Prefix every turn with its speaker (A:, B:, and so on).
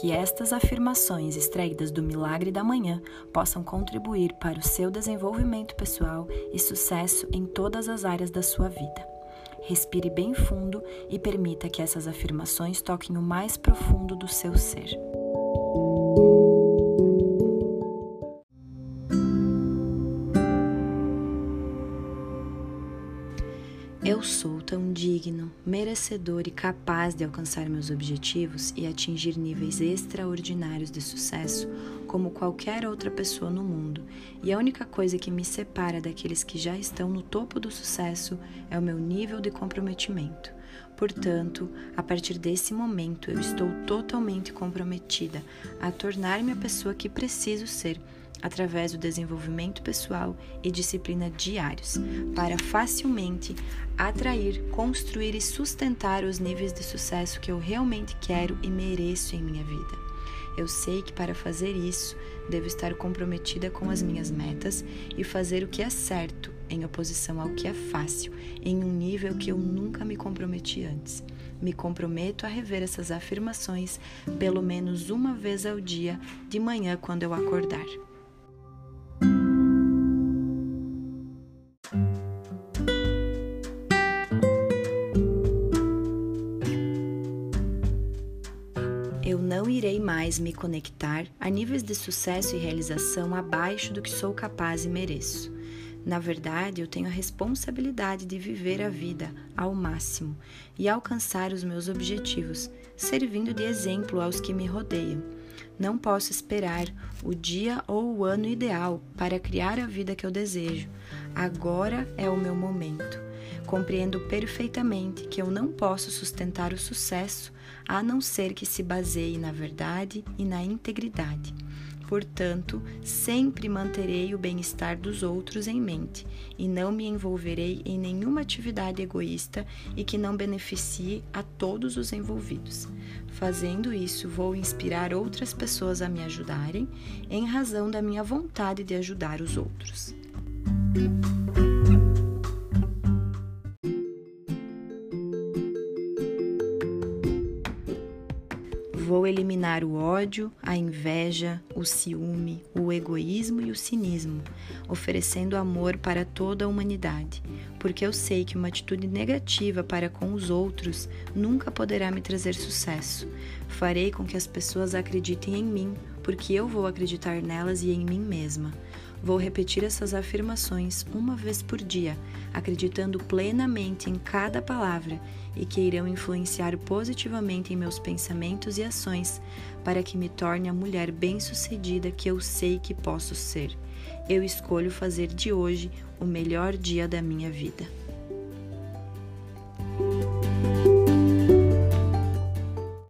A: que estas afirmações extraídas do milagre da manhã possam contribuir para o seu desenvolvimento pessoal e sucesso em todas as áreas da sua vida. Respire bem fundo e permita que essas afirmações toquem o mais profundo do seu ser. Eu sou tão digno, merecedor e capaz de alcançar meus objetivos e atingir níveis extraordinários de sucesso como qualquer outra pessoa no mundo, e a única coisa que me separa daqueles que já estão no topo do sucesso é o meu nível de comprometimento. Portanto, a partir desse momento, eu estou totalmente comprometida a tornar-me a pessoa que preciso ser através do desenvolvimento pessoal e disciplina diários, para facilmente atrair, construir e sustentar os níveis de sucesso que eu realmente quero e mereço em minha vida. Eu sei que para fazer isso, devo estar comprometida com as minhas metas e fazer o que é certo, em oposição ao que é fácil, em um nível que eu nunca me comprometi antes. Me comprometo a rever essas afirmações pelo menos uma vez ao dia, de manhã, quando eu acordar. Eu não irei mais me conectar a níveis de sucesso e realização abaixo do que sou capaz e mereço. Na verdade, eu tenho a responsabilidade de viver a vida ao máximo e alcançar os meus objetivos, servindo de exemplo aos que me rodeiam. Não posso esperar o dia ou o ano ideal para criar a vida que eu desejo. Agora é o meu momento. Compreendo perfeitamente que eu não posso sustentar o sucesso a não ser que se baseie na verdade e na integridade. Portanto, sempre manterei o bem-estar dos outros em mente e não me envolverei em nenhuma atividade egoísta e que não beneficie a todos os envolvidos. Fazendo isso, vou inspirar outras pessoas a me ajudarem em razão da minha vontade de ajudar os outros. Vou eliminar o ódio, a inveja, o ciúme, o egoísmo e o cinismo, oferecendo amor para toda a humanidade, porque eu sei que uma atitude negativa para com os outros nunca poderá me trazer sucesso. Farei com que as pessoas acreditem em mim, porque eu vou acreditar nelas e em mim mesma. Vou repetir essas afirmações uma vez por dia, acreditando plenamente em cada palavra e que irão influenciar positivamente em meus pensamentos e ações para que me torne a mulher bem-sucedida que eu sei que posso ser. Eu escolho fazer de hoje o melhor dia da minha vida.